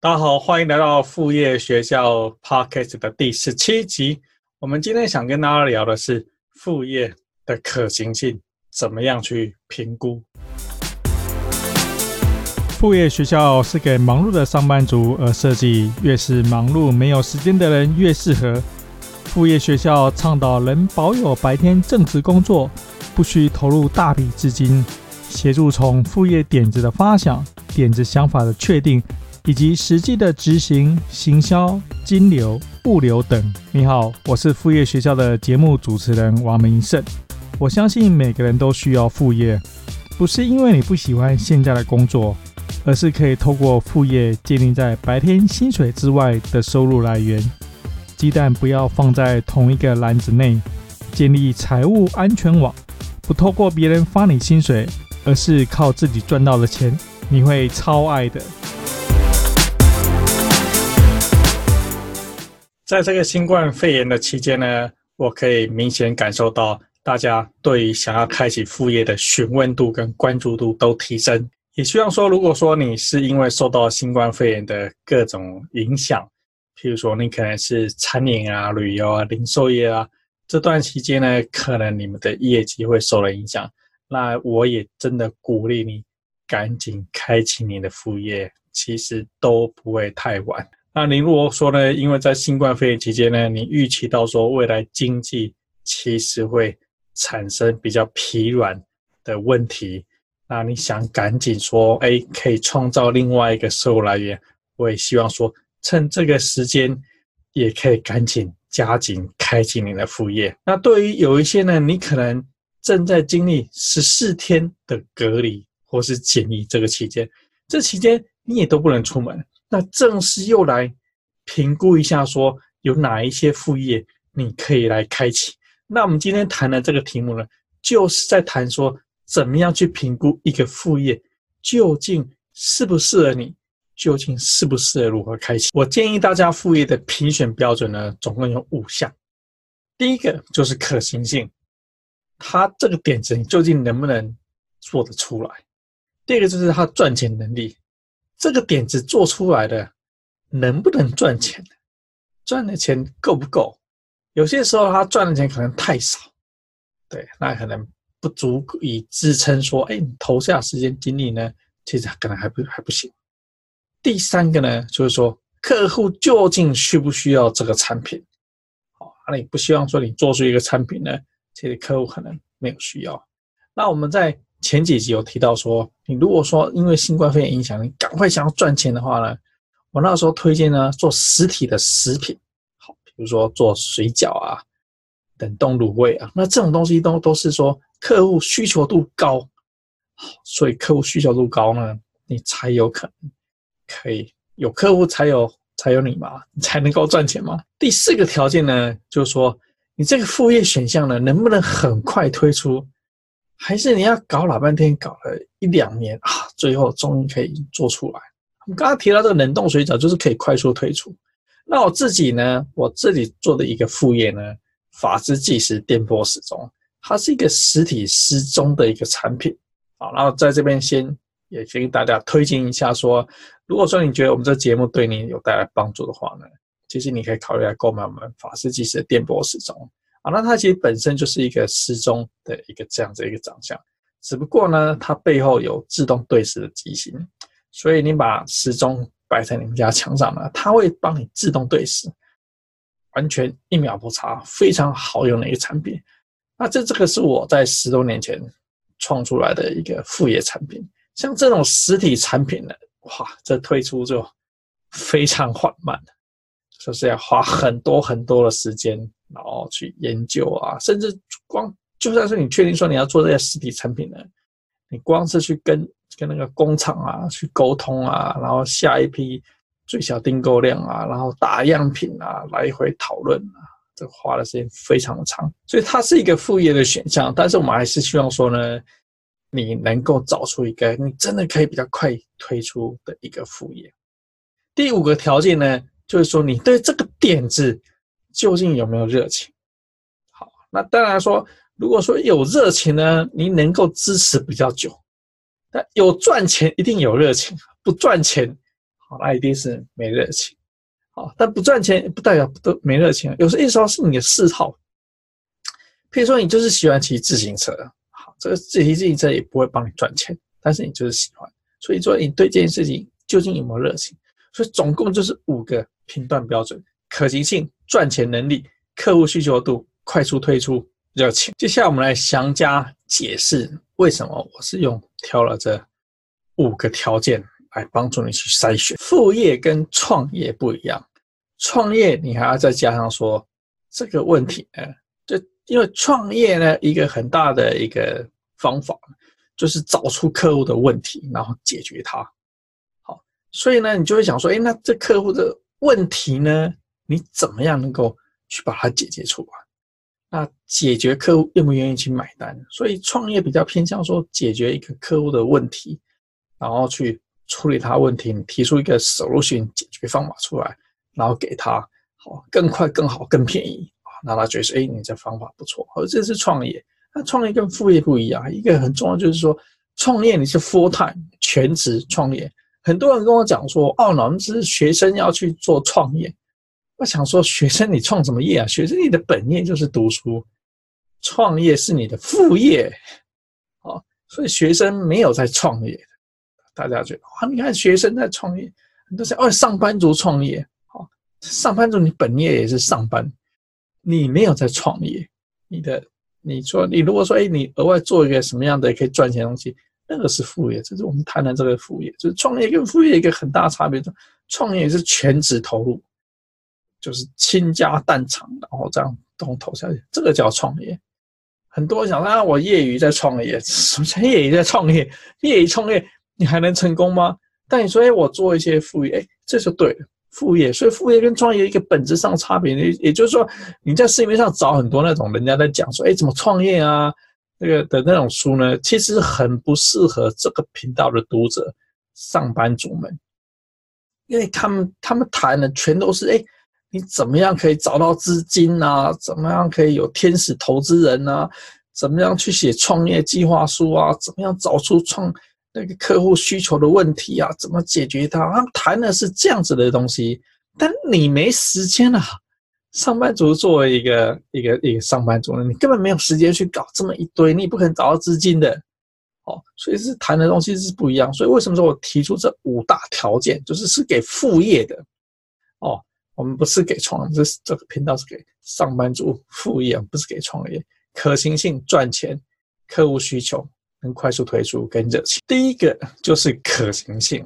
大家好，欢迎来到副业学校 Podcast 的第十七集。我们今天想跟大家聊的是副业的可行性，怎么样去评估？副业学校是给忙碌的上班族而设计，越是忙碌没有时间的人越适合。副业学校倡导能保有白天正职工作，不需投入大笔资金。协助从副业点子的发想、点子想法的确定，以及实际的执行、行销、金流、物流等。你好，我是副业学校的节目主持人王明胜。我相信每个人都需要副业，不是因为你不喜欢现在的工作，而是可以透过副业建立在白天薪水之外的收入来源。鸡蛋不要放在同一个篮子内，建立财务安全网，不透过别人发你薪水。而是靠自己赚到的钱，你会超爱的。在这个新冠肺炎的期间呢，我可以明显感受到大家对于想要开启副业的询问度跟关注度都提升。也希望说，如果说你是因为受到新冠肺炎的各种影响，譬如说你可能是餐饮啊、旅游啊、零售业啊，这段期间呢，可能你们的业绩会受了影响。那我也真的鼓励你，赶紧开启你的副业，其实都不会太晚。那您如果说呢，因为在新冠肺炎期间呢，你预期到说未来经济其实会产生比较疲软的问题，那你想赶紧说，哎，可以创造另外一个收入来源，我也希望说，趁这个时间也可以赶紧加紧开启你的副业。那对于有一些呢，你可能。正在经历十四天的隔离或是检疫这个期间，这期间你也都不能出门。那正式又来评估一下，说有哪一些副业你可以来开启。那我们今天谈的这个题目呢，就是在谈说怎么样去评估一个副业究竟适不适合你，究竟适不适合如何开启。我建议大家副业的评选标准呢，总共有五项。第一个就是可行性。他这个点子你究竟能不能做得出来？第二个就是他赚钱能力，这个点子做出来的能不能赚钱？赚的钱够不够？有些时候他赚的钱可能太少，对，那可能不足以支撑说，哎，你投下时间精力呢，其实可能还不还不行。第三个呢，就是说客户究竟需不需要这个产品？好，那你不希望说你做出一个产品呢？其实客户可能没有需要。那我们在前几集有提到说，你如果说因为新冠肺炎影响，你赶快想要赚钱的话呢，我那时候推荐呢做实体的食品，好，比如说做水饺啊、冷冻卤味啊，那这种东西都都是说客户需求度高，所以客户需求度高呢，你才有可能可以有客户才有才有你嘛，你才能够赚钱嘛。第四个条件呢，就是说。你这个副业选项呢，能不能很快推出？还是你要搞老半天，搞了一两年啊，最后终于可以做出来？我们刚刚提到这个冷冻水饺，就是可以快速推出。那我自己呢，我自己做的一个副业呢，法之计时电波时钟，它是一个实体时钟的一个产品。好，然后在这边先也给大家推荐一下，说，如果说你觉得我们这节目对你有带来帮助的话呢，其实你可以考虑来购买我们法士计时的电波时钟那它其实本身就是一个时钟的一个这样子一个长相，只不过呢，它背后有自动对时的机型，所以你把时钟摆在你们家墙上呢，它会帮你自动对时，完全一秒不差，非常好用的一个产品。那这这个是我在十多年前创出来的一个副业产品，像这种实体产品呢，哇，这推出就非常缓慢。就是要花很多很多的时间，然后去研究啊，甚至光就算是你确定说你要做这些实体产品呢，你光是去跟跟那个工厂啊去沟通啊，然后下一批最小订购量啊，然后打样品啊，来回讨论啊，这花的时间非常的长，所以它是一个副业的选项。但是我们还是希望说呢，你能够找出一个你真的可以比较快推出的一个副业。第五个条件呢，就是说，你对这个点子究竟有没有热情？好，那当然说，如果说有热情呢，你能够支持比较久。但有赚钱，一定有热情；不赚钱，好，那一定是没热情。好，但不赚钱不代表都没热情，有时候是你的嗜好。譬如说，你就是喜欢骑自行车，好，这个自骑自行车也不会帮你赚钱，但是你就是喜欢，所以说你对这件事情究竟有没有热情？所以总共就是五个评断标准：可行性、赚钱能力、客户需求度、快速推出、热情。接下来我们来详加解释为什么我是用挑了这五个条件来帮助你去筛选。副业跟创业不一样，创业你还要再加上说这个问题呢，就因为创业呢，一个很大的一个方法就是找出客户的问题，然后解决它。好，所以呢，你就会想说，哎，那这客户的问题呢，你怎么样能够去把它解决出来？那解决客户愿不愿意去买单？所以创业比较偏向说解决一个客户的问题，然后去处理他问题，提出一个 solution 解决方法出来，然后给他好更快、更好、更便宜啊，那他觉得说，哎，你这方法不错，而这是创业。那创业跟副业不一样，一个很重要就是说，创业你是 full time 全职创业。很多人跟我讲说，哦，我们是学生要去做创业。我想说，学生你创什么业啊？学生你的本业就是读书，创业是你的副业，哦，所以学生没有在创业。大家觉得哇，你看学生在创业，很多是哦，上班族创业，好，上班族你本业也是上班，你没有在创业，你的你说你如果说哎，你额外做一个什么样的可以赚钱的东西，那个是副业，这是我们谈的这个副业，就是创业跟副业一个很大差别，创业是全职投入。就是倾家荡产，然后这样都投下去，这个叫创业。很多人想说啊，我业余在创业，什么叫业余在创业？业余创业你还能成功吗？但你说，哎，我做一些副业，哎，这就对了，副业。所以副业跟创业一个本质上差别，也也就是说，你在市面上找很多那种人家在讲说，哎，怎么创业啊，那个的那种书呢，其实很不适合这个频道的读者，上班族们，因为他们他们谈的全都是哎。你怎么样可以找到资金啊？怎么样可以有天使投资人啊？怎么样去写创业计划书啊？怎么样找出创那个客户需求的问题啊？怎么解决它？他们谈的是这样子的东西，但你没时间啊！上班族作为一个一个一个上班族呢，你根本没有时间去搞这么一堆，你也不可能找到资金的，哦，所以是谈的东西是不一样。所以为什么说我提出这五大条件，就是是给副业的，哦。我们不是给创，这是这个频道是给上班族副业，不是给创业。可行性、赚钱、客户需求、能快速推出、跟热情。第一个就是可行性，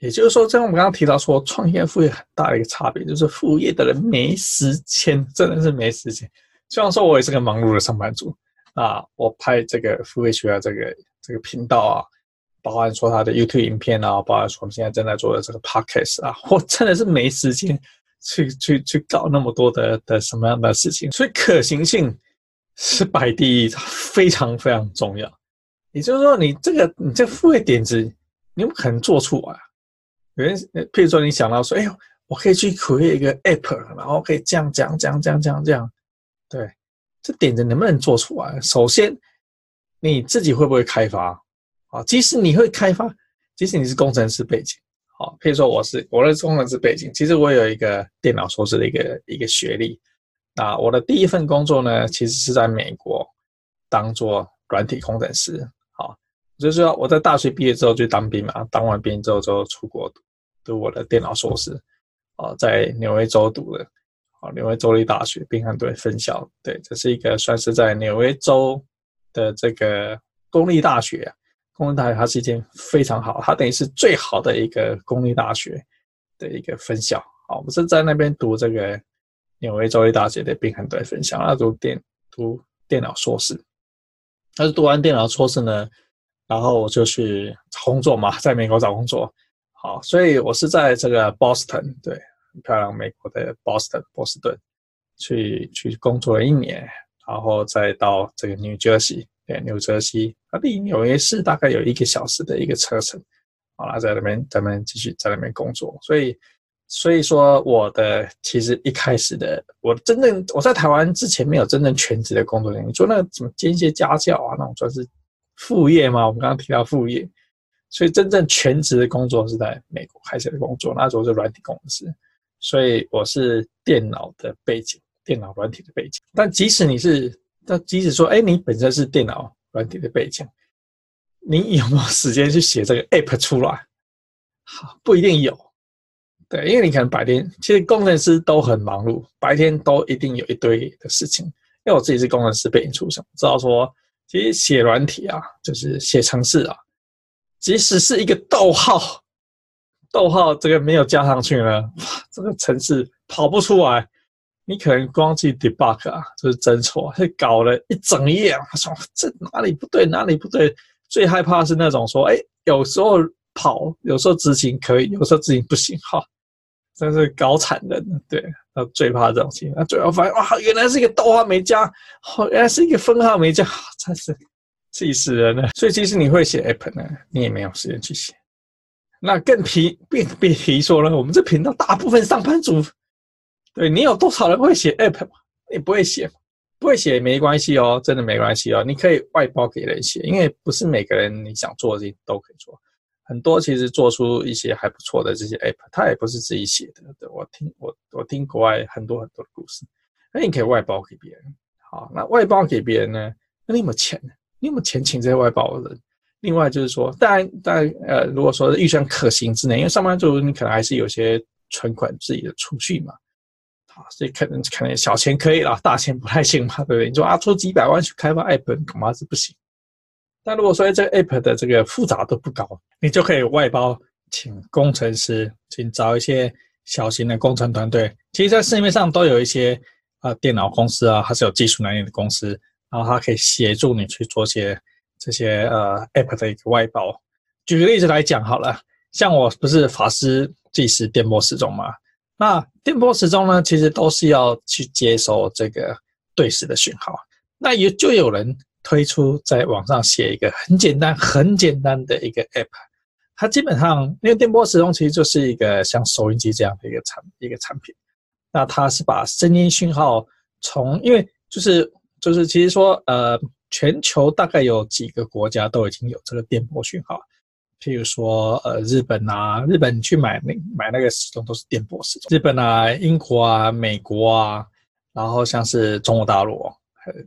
也就是说，像我们刚刚提到说，创业副业很大的一个差别，就是副业的人没时间，真的是没时间。虽然说我也是个忙碌的上班族啊，我拍这个副业学校这个这个频道啊，包含说他的 YouTube 影片啊，包含说我们现在正在做的这个 Podcast 啊，我真的是没时间。去去去搞那么多的的什么样的事情，所以可行性是摆第一，非常非常重要。也就是说，你这个你这个副业点子，你有没有可能做出来？有人，譬如说你想到说，哎呦，我可以去 create 一个 app，然后可以这样讲，这样这样这样这样，对，这点子能不能做出来？首先，你自己会不会开发？啊，即使你会开发，即使你是工程师背景。好，譬如说我是我的工程师背景，其实我有一个电脑硕士的一个一个学历。那我的第一份工作呢，其实是在美国当做软体工程师。好，就是说我在大学毕业之后就当兵嘛，当完兵之后就出国读，读我的电脑硕士。哦，在纽约州读的，哦，纽约州立大学宾汉顿分校。对，这是一个算是在纽约州的这个公立大学。公立大学它是一间非常好，它等于是最好的一个公立大学的一个分校。好，我是在那边读这个纽约州立大学的宾汉顿分校，那读电读电脑硕士。但是读完电脑硕士呢，然后我就去找工作嘛，在美国找工作。好，所以我是在这个 Boston，对，很漂亮，美国的 Boston 波士顿去去工作了一年，然后再到这个 New Jersey。纽泽西，啊离纽约市大概有一个小时的一个车程，好了，在那边咱们继续在那边工作，所以所以说我的其实一开始的我真正我在台湾之前没有真正全职的工作，你说那个什么兼一些家教啊那种算是副业嘛？我们刚刚提到副业，所以真正全职的工作是在美国开始的工作，那时候是软体公司，所以我是电脑的背景，电脑软体的背景。但即使你是，那即使说，哎，你本身是电脑软体的背景，你有没有时间去写这个 app 出来？好，不一定有。对，因为你可能白天，其实工程师都很忙碌，白天都一定有一堆的事情。因为我自己是工程师背景出身，知道说，其实写软体啊，就是写程式啊，即使是一个逗号，逗号这个没有加上去呢，哇，这个程式跑不出来。你可能光去 debug 啊，就是真错，会搞了一整夜啊，说这哪里不对，哪里不对。最害怕是那种说，哎，有时候跑，有时候执行可以，有时候执行不行，哈。真是搞惨人，对，他最怕这种情况。那最后发现，哇，原来是一个逗号没加，哦，原来是一个分号没加，真是气死人了。所以，其实你会写 app 呢，你也没有时间去写。那更提，别别提说了，我们这频道大部分上班族，对，你有多少人会写 app？你不会写，不会写没关系哦，真的没关系哦，你可以外包给人写，因为不是每个人你想做的事情都可以做。很多其实做出一些还不错的这些 app，它也不是自己写的。对，我听我我听国外很多很多的故事，那你可以外包给别人。好，那外包给别人呢？那你有没有钱？你有没有钱请这些外包的人？另外就是说，当然当然呃，如果说预算可行之内，因为上班族你可能还是有些存款自己的储蓄嘛，所以可能可能小钱可以了，大钱不太行嘛，对不对？你说啊，出几百万去开发 app，恐怕是不行。但如果说这个 app 的这个复杂度不高，你就可以外包请工程师，请找一些小型的工程团队。其实，在市面上都有一些啊、电脑公司啊，还是有技术能力的公司，然后它可以协助你去做些这些呃 app 的一个外包。举个例子来讲好了，像我不是法师计时电波时钟嘛？那电波时钟呢，其实都是要去接收这个对时的讯号，那也就有人。推出在网上写一个很简单、很简单的一个 app，它基本上因为电波时钟其实就是一个像收音机这样的一个产一个产品，那它是把声音讯号从因为就是就是其实说呃全球大概有几个国家都已经有这个电波讯号，譬如说呃日本啊，日本去买那买那个时钟都是电波时钟，日本啊、英国啊、美国啊，然后像是中国大陆。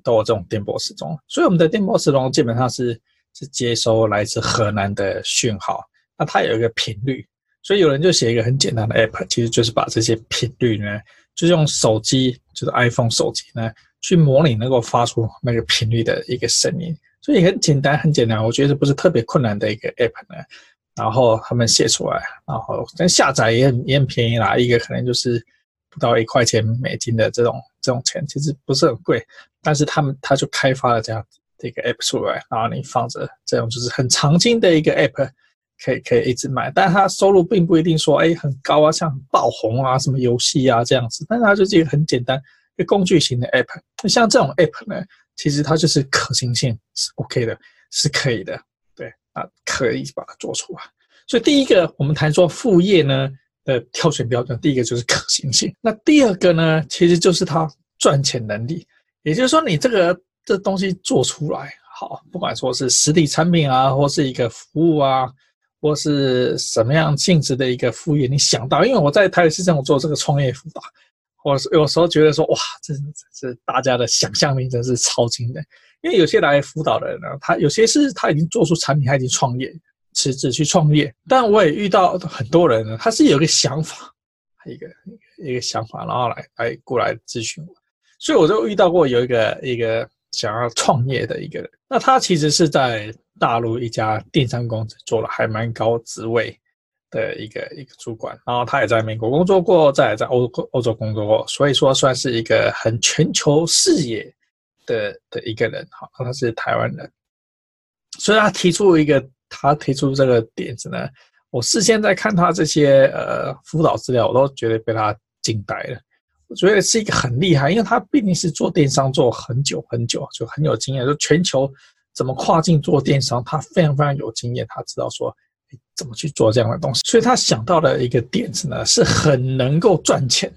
都有这种电波时钟，所以我们的电波时钟基本上是是接收来自河南的讯号，那它有一个频率，所以有人就写一个很简单的 app，其实就是把这些频率呢，就用手机，就是 iPhone 手机呢，去模拟能够发出那个频率的一个声音，所以很简单，很简单，我觉得不是特别困难的一个 app 呢。然后他们写出来，然后但下载也很也很便宜啦，一个可能就是。不到一块钱美金的这种这种钱，其实不是很贵，但是他们他就开发了这样的一个 app 出来，然后你放着这种就是很常青的一个 app，可以可以一直卖，但是它收入并不一定说哎很高啊，像爆红啊什么游戏啊这样子，但是它就是一个很简单一个工具型的 app，像这种 app 呢，其实它就是可行性是 OK 的，是可以的，对啊，可以把它做出来。所以第一个我们谈说副业呢。的挑选标准，第一个就是可行性。那第二个呢，其实就是它赚钱能力。也就是说，你这个这东西做出来好，不管说是实体产品啊，或是一个服务啊，或是什么样性质的一个副业，你想到，因为我在台北市政府做这个创业辅导，我有时候觉得说，哇，这这大家的想象力真是超惊人。因为有些来辅导的人呢，他有些是他已经做出产品，他已经创业。辞职去创业，但我也遇到很多人呢，他是有个想法，一个一个想法，然后来来过来咨询我，所以我就遇到过有一个一个想要创业的一个人，那他其实是在大陆一家电商公司做了还蛮高职位的一个一个主管，然后他也在美国工作过，再在欧欧洲工作过，所以说算是一个很全球视野的的一个人，好，他是台湾人，所以他提出一个。他提出这个点子呢，我事先在看他这些呃辅导资料，我都觉得被他惊呆了。我觉得是一个很厉害，因为他毕竟是做电商做很久很久，就很有经验。就全球怎么跨境做电商，他非常非常有经验，他知道说怎么去做这样的东西。所以他想到的一个点子呢，是很能够赚钱，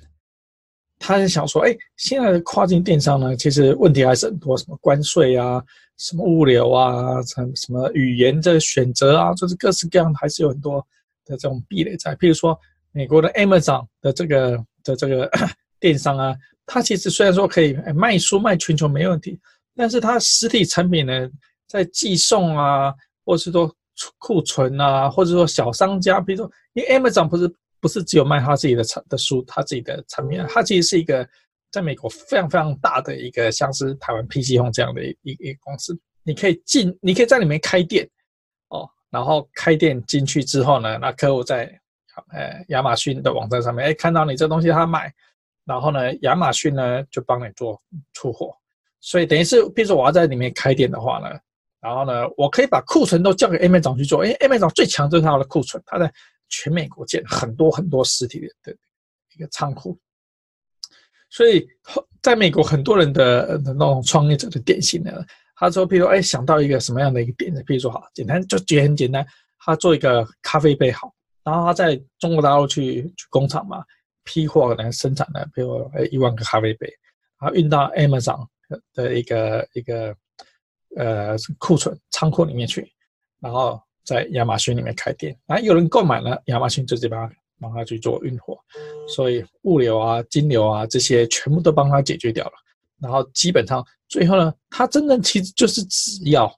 他是想说，哎，现在的跨境电商呢，其实问题还是很多，什么关税啊，什么物流啊，什么什么语言的选择啊，就是各式各样的，还是有很多的这种壁垒在。譬如说，美国的 Amazon 的这个的这个 电商啊，它其实虽然说可以卖书卖全球没问题，但是它实体产品呢，在寄送啊，或是说库存啊，或者说小商家，比如说，因为 Amazon 不是。不是只有卖他自己的产的书，他自己的产品啊，他其实是一个在美国非常非常大的一个，像是台湾 PC Home 这样的一一一个公司。你可以进，你可以在里面开店哦，然后开店进去之后呢，那客户在呃亚马逊的网站上面，哎，看到你这东西他买，然后呢，亚马逊呢就帮你做出货。所以等于是，比如说我要在里面开店的话呢，然后呢，我可以把库存都交给 Amazon 去做，因为 Amazon 最强就是它的库存，它在。全美国建很多很多实体的的一个仓库，所以在美国很多人的那种创业者的典型呢，他说，譬如说，哎，想到一个什么样的一个点子，譬如说，好简单，就觉得很简单，他做一个咖啡杯好，然后他在中国大陆去去工厂嘛，批货来生产的，比如哎一万个咖啡杯，然后运到 Amazon 的一个一个呃库存仓库里面去，然后。在亚马逊里面开店，啊，有人购买了，亚马逊就直接帮他帮他去做运货，所以物流啊、金流啊这些全部都帮他解决掉了。然后基本上最后呢，他真正其实就是只要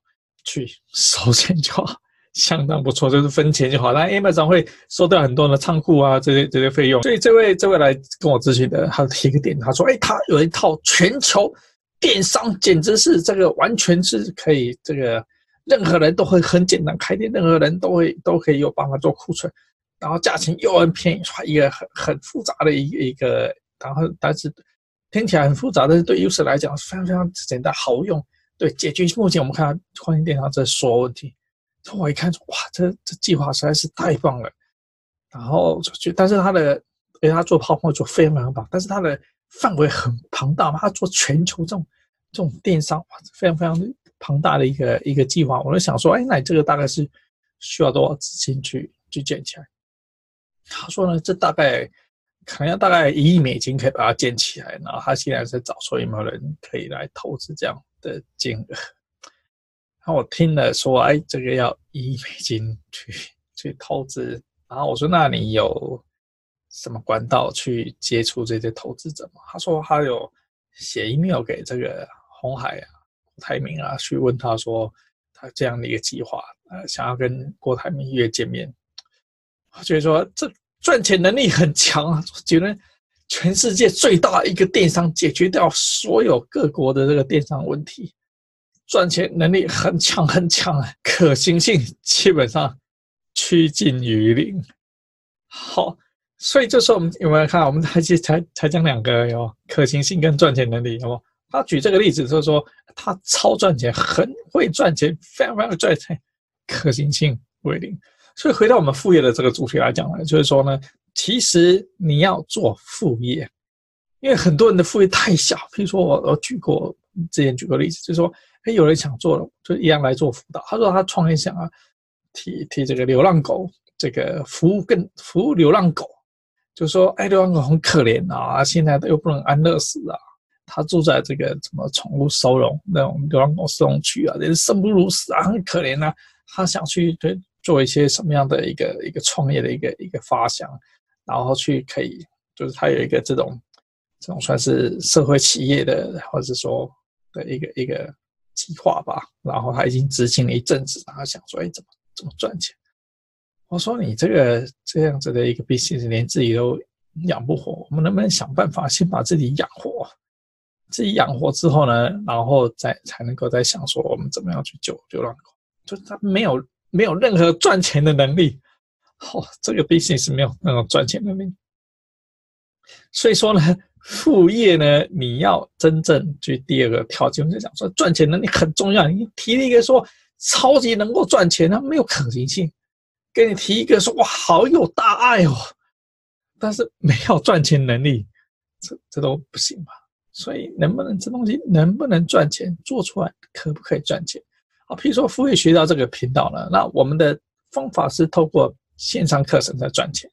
去收钱就好，相当不错，就是分钱就好。那 Amazon 会收掉很多的仓库啊这些这些费用。所以这位这位来跟我咨询的，他提个点，他说：“哎，他有一套全球电商，简直是这个完全是可以这个。”任何人都会很简单开店，任何人都会都可以有办法做库存，然后价钱又很便宜，一个很很复杂的一一个，然后但是听起来很复杂，但是对 user 来讲非常非常简单好用，对，解决目前我们看到跨境电商这所有问题。我一看哇，这这计划实在是太棒了，然后就但是他的，因为他做泡沫做非常非常棒，但是他的范围很庞大嘛，他做全球这种这种电商哇，非常非常。庞大的一个一个计划，我就想说，哎，那你这个大概是需要多少资金去去建起来？他说呢，这大概可能要大概一亿美金可以把它建起来，然后他现在是找说有没有人可以来投资这样的金额。然后我听了说，哎，这个要一亿美金去去投资，然后我说，那你有什么管道去接触这些投资者吗？他说他有写 email 给这个红海啊。郭台铭啊，去问他说，他这样的一个计划，呃，想要跟郭台铭约见面，我觉得说这赚钱能力很强啊，觉得全世界最大一个电商解决掉所有各国的这个电商问题，赚钱能力很强很强啊，可行性基本上趋近于零。好，所以这时候我们有没有看？我们才才才讲两个哟可行性跟赚钱能力，有没有？他举这个例子就是说，他超赚钱，很会赚钱，非常非常赚钱，可行性为零。所以回到我们副业的这个主题来讲呢，就是说呢，其实你要做副业，因为很多人的副业太小。比如说我我举过之前举过例子，就是说，哎，有人想做了，就一样来做辅导。他说他创业想啊，替替这个流浪狗这个服务更服务流浪狗，就说，哎，流浪狗很可怜啊，现在又不能安乐死啊。他住在这个什么宠物收容那种流浪狗收容区啊，人生不如死啊，很可怜啊。他想去对做一些什么样的一个一个创业的一个一个发想，然后去可以就是他有一个这种这种算是社会企业的或者说的一个一个计划吧。然后他已经执行了一阵子，然后想说，哎，怎么怎么赚钱？我说你这个这样子的一个 business 连自己都养不活，我们能不能想办法先把自己养活？自己养活之后呢，然后再才能够再想说我们怎么样去救流浪狗，就他没有没有任何赚钱的能力，哦，这个 business 没有那种赚钱的能力，所以说呢，副业呢，你要真正去第二个条件，我就讲说赚钱能力很重要。你提了一个说超级能够赚钱，它没有可行性；给你提一个说哇好有大爱哦，但是没有赚钱能力，这这都不行吧？所以能不能这东西能不能赚钱，做出来可不可以赚钱？啊，譬如说副业学到这个频道呢，那我们的方法是透过线上课程在赚钱。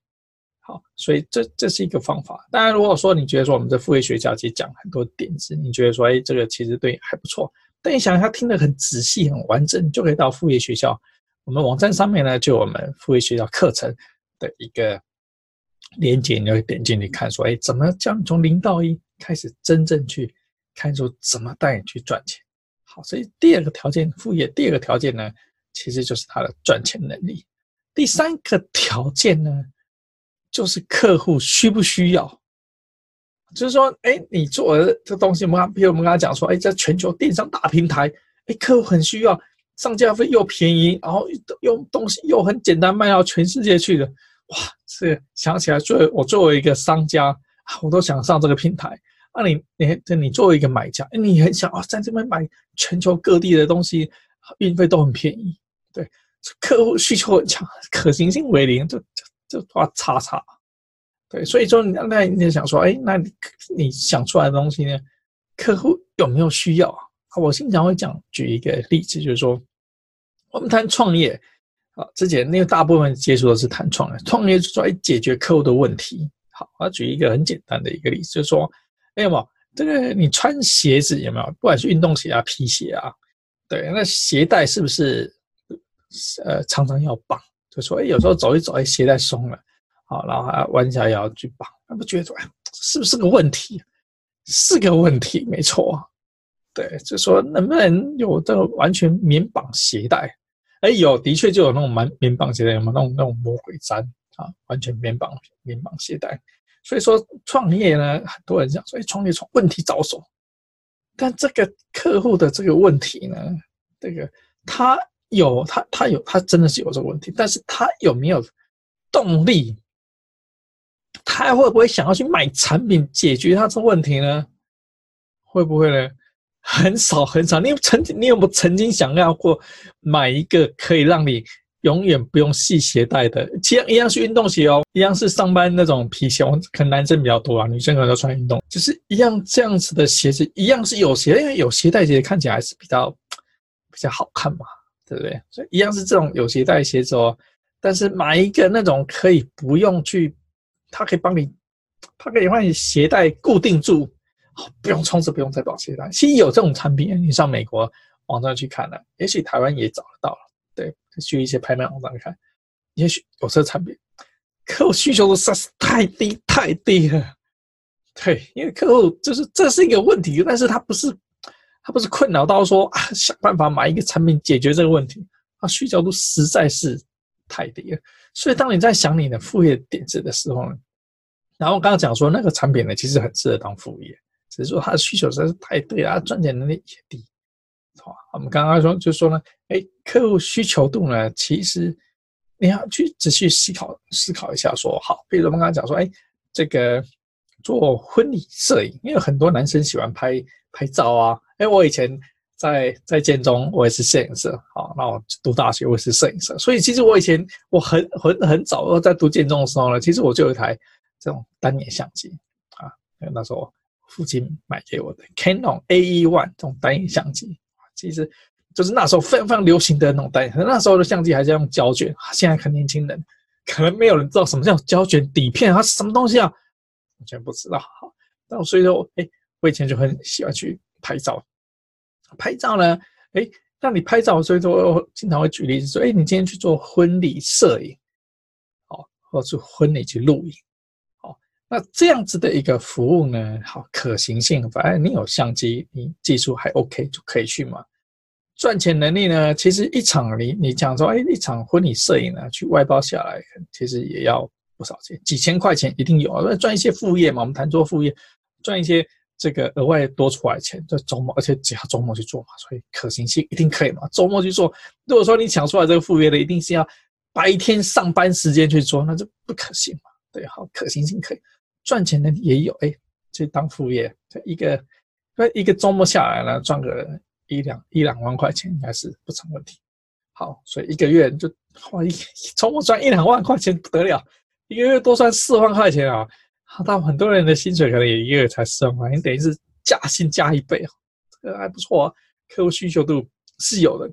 好，所以这这是一个方法。当然，如果说你觉得说我们的副业学校其实讲很多点子，你觉得说哎，这个其实对还不错。但你想他听得很仔细、很完整，就可以到副业学校。我们网站上面呢，就我们副业学校课程的一个链接，你就点进去看，说哎，怎么教你从零到一开始真正去看出怎么带你去赚钱。好，所以第二个条件，副业第二个条件呢，其实就是他的赚钱能力。第三个条件呢，就是客户需不需要？就是说，哎，你做的这东西，我们，比如我们刚才讲说，哎，在全球电商大平台，哎，客户很需要，上架费又便宜，然后用东西又很简单，卖到全世界去的，哇，这想起来，作为我作为一个商家，我都想上这个平台。那你，你，你作为一个买家，你很想啊，在这边买全球各地的东西，运费都很便宜，对，客户需求很强，可行性为零，就就就哇叉叉，对，所以说那你就想说，哎，那你你想出来的东西呢，客户有没有需要啊？我经常会讲举一个例子，就是说，我们谈创业啊，之前因为大部分接触的是谈创业，创业就是说哎解决客户的问题。好，我举一个很简单的一个例子，就是说。没有没有，这个你穿鞋子有没有？不管是运动鞋啊、皮鞋啊，对，那鞋带是不是呃常常要绑？就说哎，有时候走一走，哎，鞋带松了，好，然后还弯下腰去绑，那不觉得说哎，是不是个问题？是个问题，没错。对，就说能不能有这个完全免绑鞋带？哎，有，的确就有那种蛮免绑鞋带，有没那种那种魔鬼毡啊？完全免绑免绑鞋带。所以说创业呢，很多人讲说，哎，创业从问题着手，但这个客户的这个问题呢，这个他有他他有他真的是有这个问题，但是他有没有动力？他会不会想要去买产品解决他这问题呢？会不会呢？很少很少。你有曾经你有没有曾经想要过买一个可以让你？永远不用系鞋带的，其实一样是运动鞋哦，一样是上班那种皮鞋，我可能男生比较多啊，女生可能都穿运动，就是一样这样子的鞋子，一样是有鞋，因为有鞋带鞋看起来还是比较比较好看嘛，对不对？所以一样是这种有鞋带鞋子哦，但是买一个那种可以不用去，它可以帮你，它可以帮你鞋带固定住，不用充值，不用再绑鞋带。其实有这种产品，你上美国网站去看了，也许台湾也找得到了。对，去一些拍卖网站看，也许有这产品，客户需求实在是太低太低了。对，因为客户就是这是一个问题，但是他不是他不是困扰到说啊想办法买一个产品解决这个问题，他需求度实在是太低了。所以当你在想你的副业点子的时候呢，然后我刚刚讲说那个产品呢其实很适合当副业，只是说他的需求实在是太低了，他赚钱能力也低。好，我们刚刚说就说呢，哎，客户需求度呢，其实你要去仔细思考思考一下说，好，比如我们刚刚讲说，哎，这个做婚礼摄影，因为很多男生喜欢拍拍照啊，哎，我以前在在建中，我也是摄影师，好，那我读大学我也是摄影师，所以其实我以前我很很很早我在读建中的时候呢，其实我就有一台这种单眼相机啊，那时候父亲买给我的 Canon AE One 这种单眼相机。其实就是那时候非常非常流行的那种单眼，那时候的相机还是用胶卷。现在可能年轻人可能没有人知道什么叫胶卷底片，它是什么东西啊？完全不知道。那所以说，哎，我以前就很喜欢去拍照。拍照呢，哎，那你拍照，所以说我经常会举例子说，哎，你今天去做婚礼摄影，好，或者是婚礼去录影，那这样子的一个服务呢，好，可行性，反正你有相机，你技术还 OK 就可以去嘛。赚钱能力呢？其实一场你你讲说，哎，一场婚礼摄影呢，去外包下来，其实也要不少钱，几千块钱一定有啊。赚一些副业嘛，我们谈做副业，赚一些这个额外多出来的钱，在周末，而且只要周末去做嘛，所以可行性一定可以嘛。周末去做，如果说你抢出来这个副业的，一定是要白天上班时间去做，那就不可行嘛。对，好，可行性可以，赚钱的也有，哎，去当副业，这一个那一个周末下来呢，赚个。一两一两万块钱应该是不成问题。好，所以一个月就哇一周末赚一两万块钱不得了，一个月多赚四万块钱啊！但很多人的薪水可能也一个月才四万块钱，等于是加薪加一倍啊，这个还不错啊。客户需求度是有的，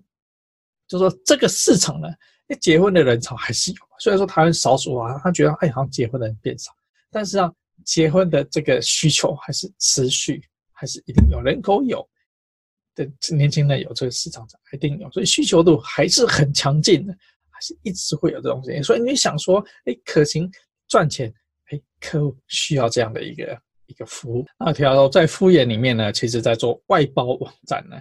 就说这个市场呢，那结婚的人潮还是有，虽然说台湾少数啊，他觉得哎，好像结婚的人变少，但是啊，结婚的这个需求还是持续，还是一定有人口有的年轻人有这个市场上一定有，所以需求度还是很强劲的，还是一直会有这种事情。所以你想说，哎，可行赚钱，哎，客户需要这样的一个一个服务。那条在副业里面呢，其实在做外包网站呢。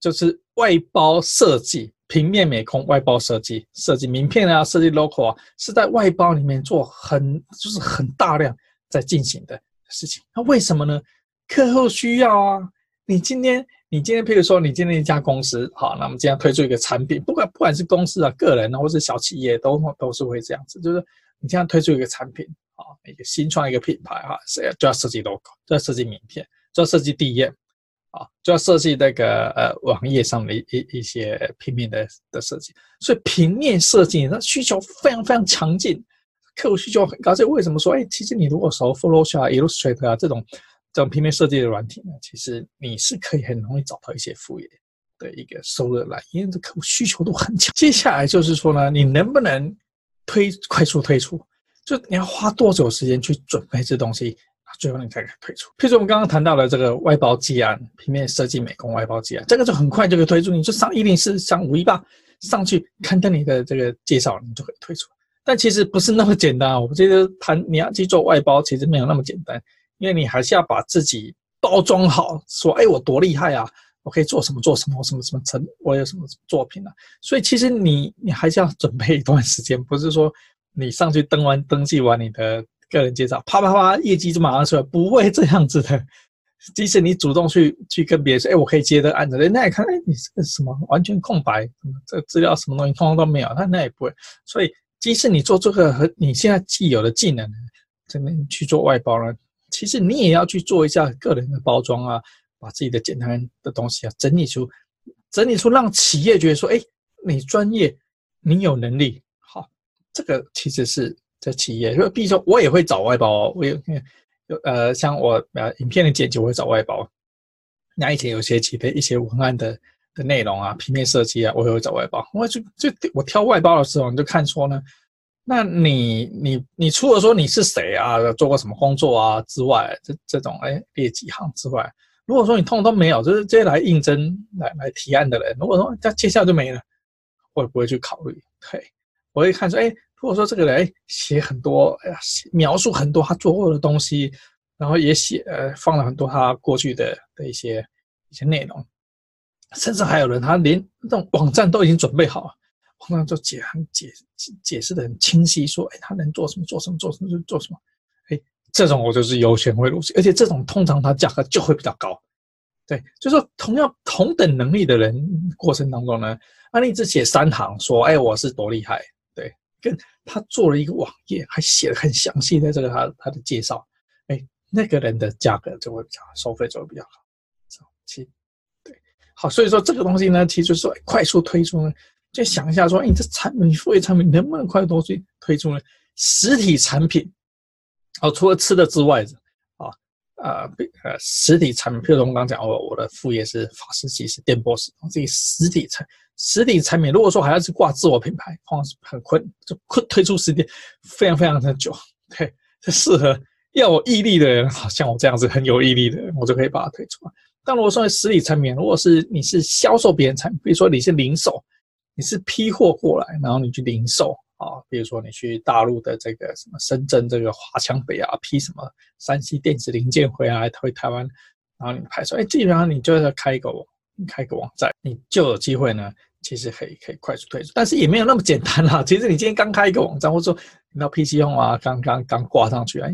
就是外包设计、平面美工、外包设计、设计名片啊、设计 logo 啊，是在外包里面做很就是很大量在进行的事情。那为什么呢？客户需要啊。你今天，你今天，譬如说，你今天一家公司，好，那我们今天推出一个产品，不管不管是公司啊、个人啊，或是小企业，都都是会这样子。就是你今天推出一个产品，啊，一个新创一个品牌，哈，谁就要设计 logo，就要设计名片，就要设计第一页。啊，就要设计那个呃网页上的一一一些平面的的设计，所以平面设计它需求非常非常强劲，客户需求很高。所以为什么说，哎，其实你如果熟 Photoshop、Illustrator 啊这种这种平面设计的软体呢，其实你是可以很容易找到一些副业的一个收入来，因为这客户需求都很强。接下来就是说呢，你能不能推快速推出？就你要花多久时间去准备这东西？最后你才可以推出。譬如我们刚刚谈到的这个外包机啊，平面设计美工外包机啊，这个就很快就可以推出。你就上一零四，上五一八上去看到你的这个介绍，你就可以推出。但其实不是那么简单啊！我觉得谈你要去做外包，其实没有那么简单，因为你还是要把自己包装好，说哎，我多厉害啊！我可以做什么做什么，什么什么成，我有什么作品啊。所以其实你你还是要准备一段时间，不是说你上去登完登记完你的。个人介绍，啪啪啪，业绩就马上出来，不会这样子的。即使你主动去去跟别人说，哎，我可以接这个案子，人家也看，哎，你这个什么完全空白，这资料什么东西通通都没有，他那也不会。所以，即使你做这个和你现在既有的技能，这边去做外包呢，其实你也要去做一下个人的包装啊，把自己的简单的东西啊整理出，整理出让企业觉得说，哎，你专业，你有能力，好，这个其实是。这企业，就比如说我也会找外包，我有有呃，像我呃影片的剪辑我会找外包。那以前有些其他一些文案的的内容啊，平面设计啊，我也会找外包。我就就我挑外包的时候，你就看说呢，那你你你除了说你是谁啊，做过什么工作啊之外，这这种哎列几行之外，如果说你通通没有，就是这些来应征来来提案的人，如果说他介绍就没了，我也不会去考虑。对，我会看说哎。如果说这个人哎写很多，哎呀，描述很多他做过的东西，然后也写呃放了很多他过去的的一些一些内容，甚至还有人他连那种网站都已经准备好了，网站就解很解解释的很清晰，说哎他能做什么做什么做什么就做什么，哎这种我就是优先会录取，而且这种通常它价格就会比较高，对，就是说同样同等能力的人过程当中呢，啊你只写三行说哎我是多厉害。对跟他做了一个网页，还写了很详细的这个他他的介绍，哎，那个人的价格就会比较，收费就会比较好。其对，好，所以说这个东西呢，其实是快速推出呢，就想一下说，哎，你这产品副业产品能不能快速推推出呢？实体产品，哦，除了吃的之外，啊，呃，呃，实体产品，譬如说我们刚讲，我我的副业是法式技师、电波师，这个实体产。实体产品，如果说还要是挂自我品牌，往往是很困，就困推出实体非常非常的久。对，这适合要有毅力的人，好像我这样子很有毅力的人，我就可以把它推出来。但如果说实体产品，如果是你是销售别人产品，比如说你是零售，你是批货过来，然后你去零售啊，比如说你去大陆的这个什么深圳这个华强北啊，批什么山西电子零件回来回台湾，然后你拍出来，哎，基本上你就要开一个开一个网站，你就有机会呢。其实可以可以快速退出，但是也没有那么简单啦。其实你今天刚开一个网站，或者说你到 PC 用啊，刚刚刚挂上去啊，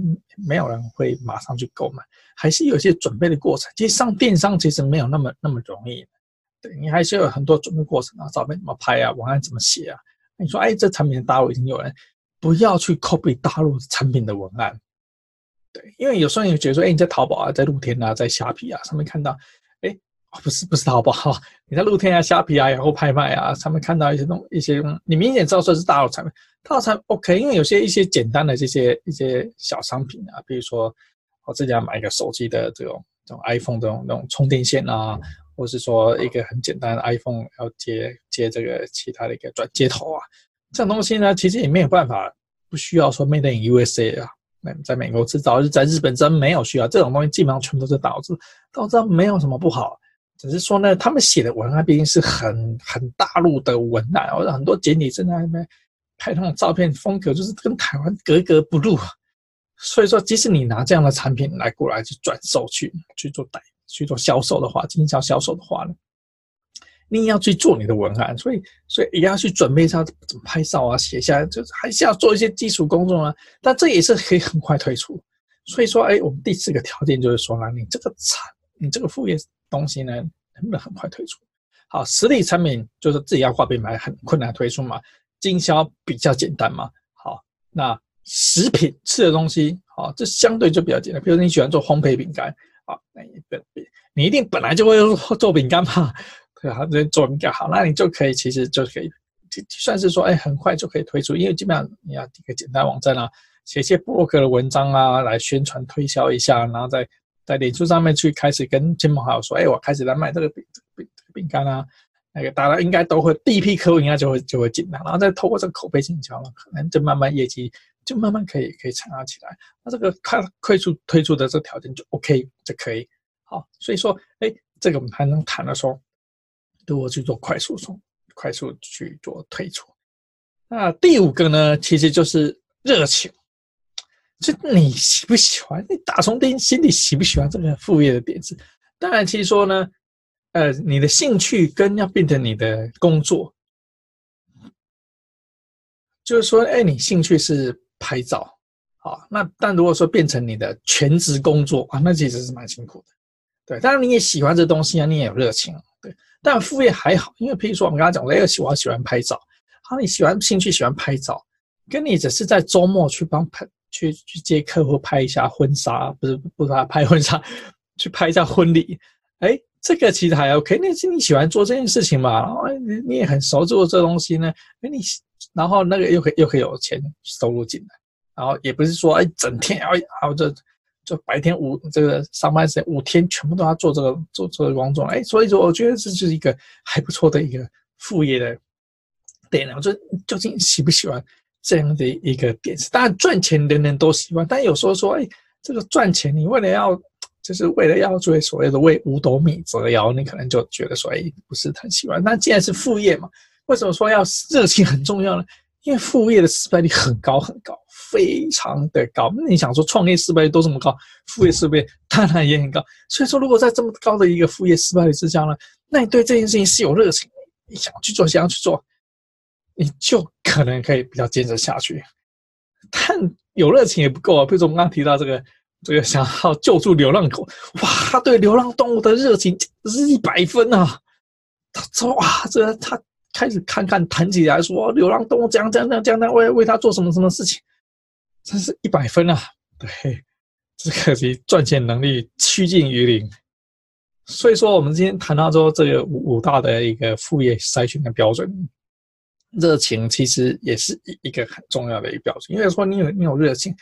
没有人会马上去购买，还是有些准备的过程。其实上电商其实没有那么那么容易，对，你还是有很多准备过程啊，照片怎么拍啊，文案怎么写啊。你说哎，这产品的大陆已经有人，不要去 copy 大陆产品的文案，对，因为有时候你觉得说，哎，你在淘宝啊，在露天啊，在虾皮啊上面看到。不是不是淘宝，你在露天啊、虾皮啊、然后拍卖啊上面看到一些东一些，你明显知道说是大陆产品，大陆产品 OK，因为有些一些简单的这些一些小商品啊，比如说我自己要买一个手机的这种这种 iPhone 这种那种充电线啊，或是说一个很简单的 iPhone 要接接这个其他的一个转接头啊，这种东西呢，其实也没有办法，不需要说 Made in USA 啊，那在美国制造，在日本真没有需要这种东西，基本上全部都是导致，导致没有什么不好，只是说呢，他们写的文案毕竟是很很大陆的文案，或者很多简体正在那边拍那种照片，风格就是跟台湾格格不入。所以说，即使你拿这样的产品来过来去转售去去做代去做销售的话，经销销售的话呢，你也要去做你的文案，所以所以也要去准备一下怎么拍照啊，写下来，就是还是要做一些基础工作啊。但这也是可以很快推出。所以说，哎，我们第四个条件就是说呢，你这个产你这个副业东西呢，能不能很快推出？好，实体产品就是自己要挂品牌很困难推出嘛，经销比较简单嘛。好，那。食品吃的东西，好，这相对就比较简单。比如你喜欢做烘焙饼干，啊，那你本你一定本来就会做饼干嘛，对啊，这做饼干好，那你就可以其实就可以就算是说，哎，很快就可以推出，因为基本上你要一个简单网站啊，写一些博客的文章啊，来宣传推销一下，然后再在脸书上面去开始跟亲朋好友说，哎，我开始来卖这个饼饼饼干啊，那个大家应该都会第一批客户应该就会就会进来，然后再透过这个口碑营销了，可能就慢慢业绩。就慢慢可以可以成长起来，那这个快快速推出的这个条件就 OK 就可以好，所以说，哎，这个我们还能谈的说，如何去做快速送，快速去做推出。那第五个呢，其实就是热情，就你喜不喜欢？你打从内心里喜不喜欢这个副业的点子？当然，其实说呢，呃，你的兴趣跟要变成你的工作，就是说，哎，你兴趣是。拍照，好，那但如果说变成你的全职工作啊，那其实是蛮辛苦的，对。当然你也喜欢这东西啊，你也有热情，对。但副业还好，因为譬如说我们刚刚讲，我也喜欢喜欢拍照，好，你喜欢兴趣喜欢拍照，跟你只是在周末去帮拍去去接客户拍一下婚纱，不是不是拍婚纱，去拍一下婚礼，哎，这个其实还 OK，那是你喜欢做这件事情嘛，你你也很熟做这东西呢，哎你。然后那个又可以又可以有钱收入进来，然后也不是说哎整天要啊这就白天五这个上班时间五天全部都要做这个做这个工作哎，所以说我觉得这就是一个还不错的一个副业的点。我就究竟喜不喜欢这样的一个点子？当然赚钱人人都喜欢，但有时候说哎这个赚钱你为了要就是为了要做所谓的为五斗米折腰，你可能就觉得说哎不是很喜欢。那既然是副业嘛。为什么说要热情很重要呢？因为副业的失败率很高很高，非常的高。那你想说创业失败率都这么高，副业失败率当然也很高。所以说，如果在这么高的一个副业失败率之下呢，那你对这件事情是有热情，你想去做，想要去做，你就可能可以比较坚持下去。但有热情也不够啊。比如说我们刚刚提到这个，这个想要救助流浪狗，哇，他对流浪动物的热情是一百分啊！他说哇，这他。开始看看谈起来说流浪动物这样这样这样这样，为为他做什么什么事情，真是一百分啊！对，只可惜赚钱能力趋近于零。所以说，我们今天谈到说这个五五大的一个副业筛选的标准，热情其实也是一一个很重要的一个标准。因为说你有你有热情，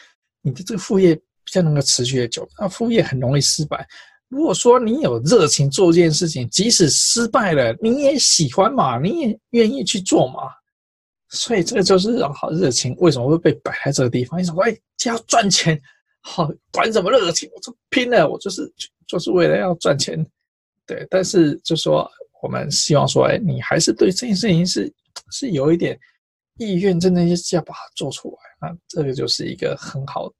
你的这个副业比较能够持续的久，那副业很容易失败。如果说你有热情做这件事情，即使失败了，你也喜欢嘛，你也愿意去做嘛，所以这个就是好热情为什么会被摆在这个地方？你想说，哎，只要赚钱，好，管什么热情，我就拼了，我就是就是为了要赚钱，对。但是就说我们希望说，哎，你还是对这件事情是是有一点意愿，真的要把它做出来，那这个就是一个很好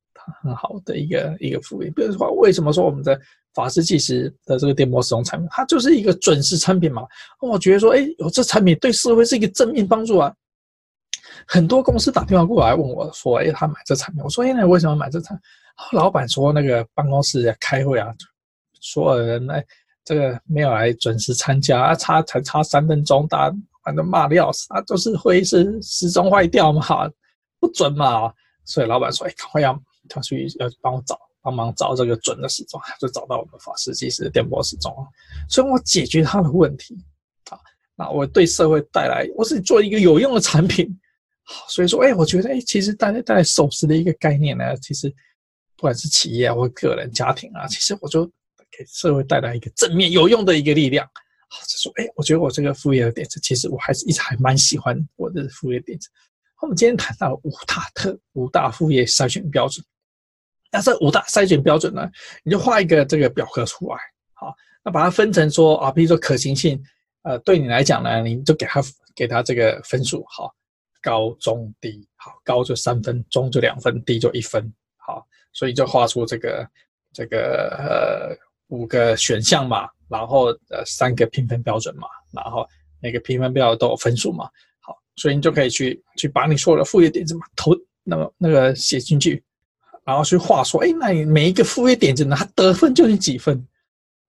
很好的一个一个副业。比如说，为什么说我们的法式计时的这个电波使用产品，它就是一个准时产品嘛。我觉得说，哎，有这产品对社会是一个正面帮助啊。很多公司打电话过来问我说，哎，他买这产品，我说，哎，那为什么买这产品？老板说，那个办公室开会啊，所有人哎，这个没有来准时参加，啊，差才差三分钟，大家反正骂的要死啊，就是会议室时钟坏掉嘛，不准嘛。所以老板说，哎，赶快要他去要帮我找。帮忙找这个准的时钟，就找到我们法式计时的电波时钟，所以我解决他的问题，啊，那我对社会带来，我是做一个有用的产品，好，所以说，哎，我觉得，哎，其实大家带来守时的一个概念呢，其实不管是企业，或个人、家庭啊，其实我就给社会带来一个正面有用的一个力量，就说，哎，我觉得我这个副业的点子，其实我还是一直还蛮喜欢我的副业点子，我们今天谈到五大特五大副业筛选标准，那这五大筛选标准呢，你就画一个这个表格出来，好，那把它分成说啊，比如说可行性，呃，对你来讲呢，你就给他给他这个分数，好，高中低，好，高就三分，中就两分，低就一分，好，所以就画出这个这个呃五个选项嘛，然后呃三个评分标准嘛，然后每个评分标准都有分数嘛。好所以你就可以去去把你所有的副业点子嘛投那个那个写进去，然后去画说，哎，那你每一个副业点子呢，它得分究竟几分？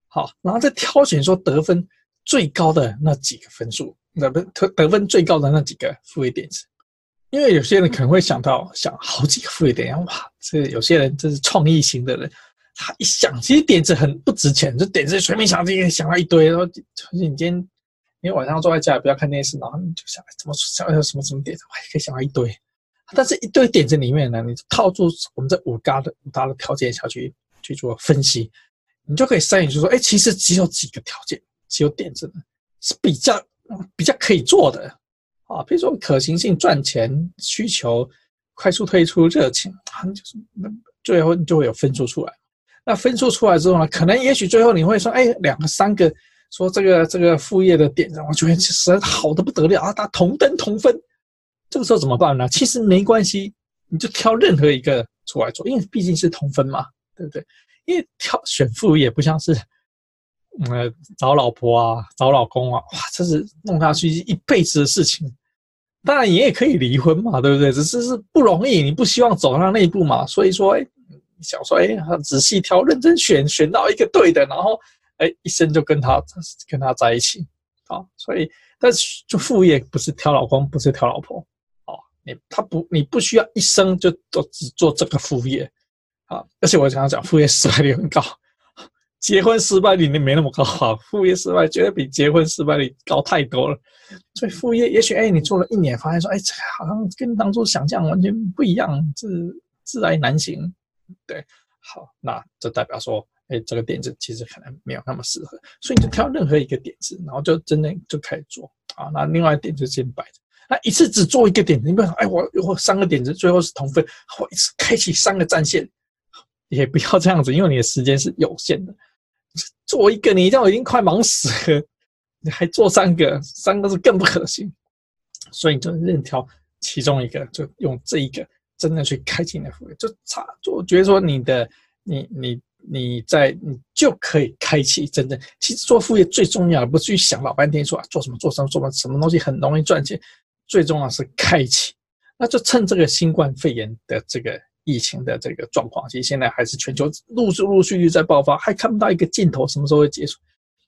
好，然后再挑选说得分最高的那几个分数，得分得分最高的那几个副业点子。因为有些人可能会想到想好几个副业点，哇，这有些人这是创意型的人，他一想其实点子很不值钱，就点子随便想，这个想到一堆，然后你今天。因为晚上坐在家里不要看电视，然后你就想怎么想要什么什么点子，哇，可以想到一堆。但是一堆点子里面呢，你套住我们这五大的五大的条件下去去做分析，你就可以筛选出说，哎，其实只有几个条件，只有点子呢是比较比较可以做的啊，比如说可行性、赚钱、需求、快速推出、热情，啊，就是那最后你就会有分数出来。那分数出来之后呢，可能也许最后你会说，哎，两个三个。说这个这个副业的点子，我觉得其实好的不得了啊！他同等同分，这个时候怎么办呢？其实没关系，你就挑任何一个出来做，因为毕竟是同分嘛，对不对？因为挑选副业不像是，呃，找老婆啊，找老公啊，哇，这是弄下去一辈子的事情。当然，你也可以离婚嘛，对不对？只是是不容易，你不希望走到那一步嘛。所以说，哎，想说，哎，仔细挑，认真选，选到一个对的，然后。哎，一生就跟他跟他在一起，啊，所以但是就副业不是挑老公，不是挑老婆，啊，你他不你不需要一生就都只做这个副业，啊，而且我想讲副业失败率很高，结婚失败率没那么高啊，副业失败绝对比结婚失败率高太多了，所以副业也许哎你做了一年，发现说哎这个好像跟当初想象完全不一样，自自来难行，对，好，那这代表说。哎，这个点子其实可能没有那么适合，所以你就挑任何一个点子，然后就真的就开始做啊。那另外一点就先摆着，那一次只做一个点子，你不要说，哎，我我三个点子最后是同分，我一次开启三个战线，也不要这样子，因为你的时间是有限的。做一个，你这样已经快忙死了，你还做三个，三个是更不可行。所以你就任挑其中一个，就用这一个真的去开启你的副业，就差，就我觉得说你的你你。你在你就可以开启真正。其实做副业最重要的不是去想老半天说啊做什么做什么做什么什么东西很容易赚钱，最重要是开启。那就趁这个新冠肺炎的这个疫情的这个状况，其实现在还是全球陆陆续续在爆发，还看不到一个尽头，什么时候会结束？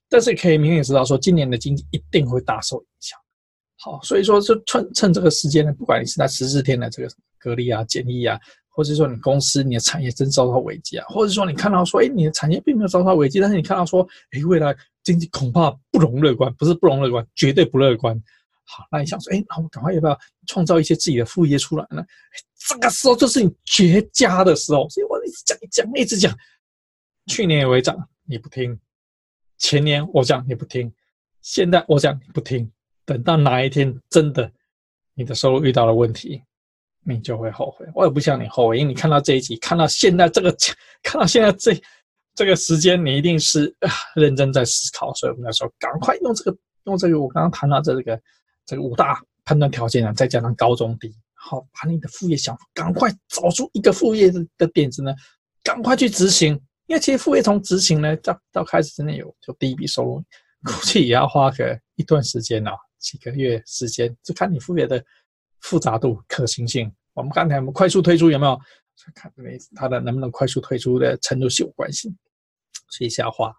但是可以明显知道说，今年的经济一定会大受影响。好，所以说就趁趁这个时间呢，不管你是在十四天的这个什么隔离啊、检疫啊。或者说你公司你的产业真遭到危机啊，或者说你看到说，哎，你的产业并没有遭到危机，但是你看到说，哎，未来经济恐怕不容乐观，不是不容乐观，绝对不乐观。好，那你想说，哎，那我赶快要不要创造一些自己的副业出来呢？这个时候就是你绝佳的时候。所以我一直讲，一直讲，一直讲。去年我讲你不听，前年我讲你不听，现在我讲你不听，等到哪一天真的你的收入遇到了问题。你就会后悔，我也不想你后悔，因为你看到这一集，看到现在这个，看到现在这这个时间，你一定是认真在思考。所以我们要说，赶快用这个，用这个，我刚刚谈到这个这个五大判断条件啊，再加上高中低，好，把你的副业想法，赶快找出一个副业的的点子呢，赶快去执行。因为其实副业从执行呢到到开始真的有就第一笔收入，估计也要花个一段时间啊，几个月时间，就看你副业的。复杂度、可行性，我们刚才我们快速推出有没有？看它的能不能快速推出的程度是有关系，所以是要花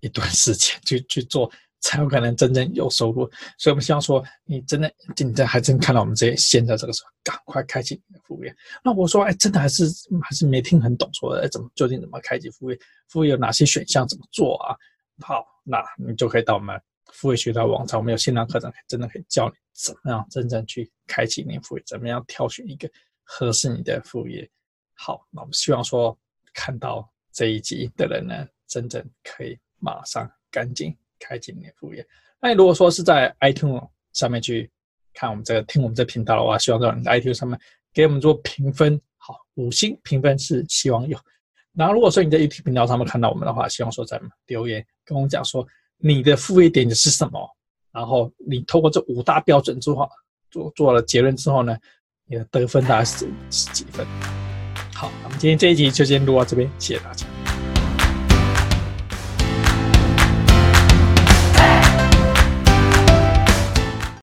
一段时间去去做，才有可能真正有收入。所以我们希望说，你真的今天还真看到我们这些，现在这个时候，赶快开启你的副业。那我说，哎，真的还是还是没听很懂，说哎，怎么究竟怎么开启副业？副业有哪些选项？怎么做啊？好，那你就可以到我们。副业学到网站，我们有线上课程，真的可以教你怎么样真正去开启你的副业，怎么样挑选一个合适你的副业。好，那我们希望说看到这一集的人呢，真正可以马上赶紧开启你的副业。那如果说是在 iTunes 上面去看我们这个听我们这频道的话，希望在 iTunes 上面给我们做评分，好，五星评分是希望有。然后如果说你在 YouTube 频道上面看到我们的话，希望说在留言跟我们讲说你的副业点子是什么，然后你透过这五大标准之后做做了结论之后呢，你的得分大概是是几分？好，那么今天这一集就先录到这边，谢谢大家。